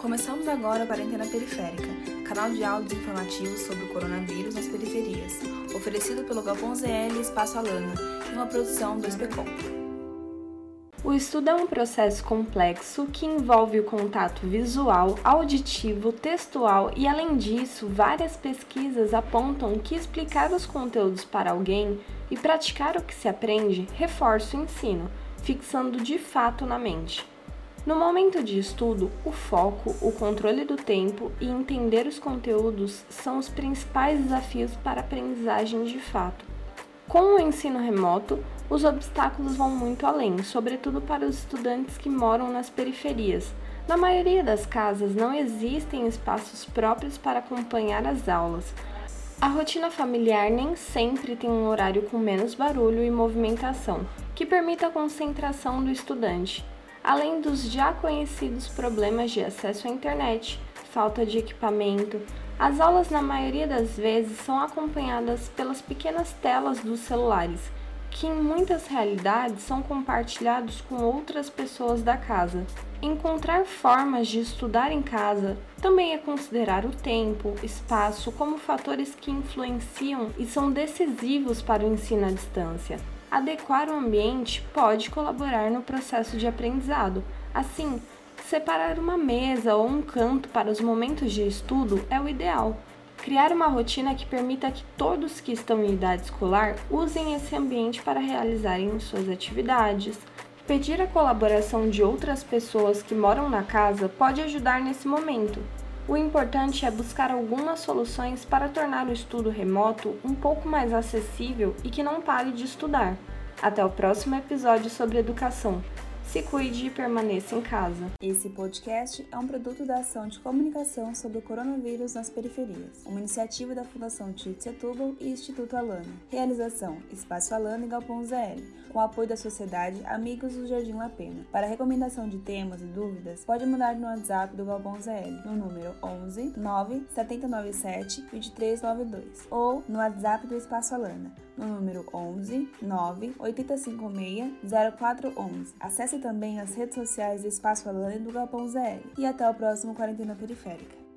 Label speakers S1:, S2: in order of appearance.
S1: Começamos agora a Quarentena Periférica, canal de áudios informativos sobre o coronavírus nas periferias, oferecido pelo Galpão ZL e Espaço Alana, em uma produção do SPCOM.
S2: O estudo é um processo complexo que envolve o contato visual, auditivo, textual e, além disso, várias pesquisas apontam que explicar os conteúdos para alguém e praticar o que se aprende reforça o ensino, fixando de fato na mente. No momento de estudo, o foco, o controle do tempo e entender os conteúdos são os principais desafios para a aprendizagem de fato. Com o ensino remoto, os obstáculos vão muito além, sobretudo para os estudantes que moram nas periferias. Na maioria das casas não existem espaços próprios para acompanhar as aulas. A rotina familiar nem sempre tem um horário com menos barulho e movimentação, que permita a concentração do estudante além dos já conhecidos problemas de acesso à internet, falta de equipamento. As aulas, na maioria das vezes, são acompanhadas pelas pequenas telas dos celulares, que em muitas realidades são compartilhados com outras pessoas da casa. Encontrar formas de estudar em casa também é considerar o tempo, espaço como fatores que influenciam e são decisivos para o ensino à distância. Adequar o ambiente pode colaborar no processo de aprendizado. Assim, separar uma mesa ou um canto para os momentos de estudo é o ideal. Criar uma rotina que permita que todos que estão em idade escolar usem esse ambiente para realizarem suas atividades. Pedir a colaboração de outras pessoas que moram na casa pode ajudar nesse momento. O importante é buscar algumas soluções para tornar o estudo remoto um pouco mais acessível e que não pare de estudar. Até o próximo episódio sobre educação. Se cuide e permaneça em casa.
S1: Esse podcast é um produto da ação de comunicação sobre o coronavírus nas periferias, uma iniciativa da Fundação Tite Setúbal e Instituto Alana. Realização: Espaço Alana e Galpão ZL, com apoio da Sociedade Amigos do Jardim La Pena. Para recomendação de temas e dúvidas, pode mandar no WhatsApp do Galpão ZL, no número 11 9 797 2392, ou no WhatsApp do Espaço Alana, no número 11 9 856 0411. Acesse também as redes sociais do Espaço e do Galpão ZL. E até o próximo Quarentena Periférica.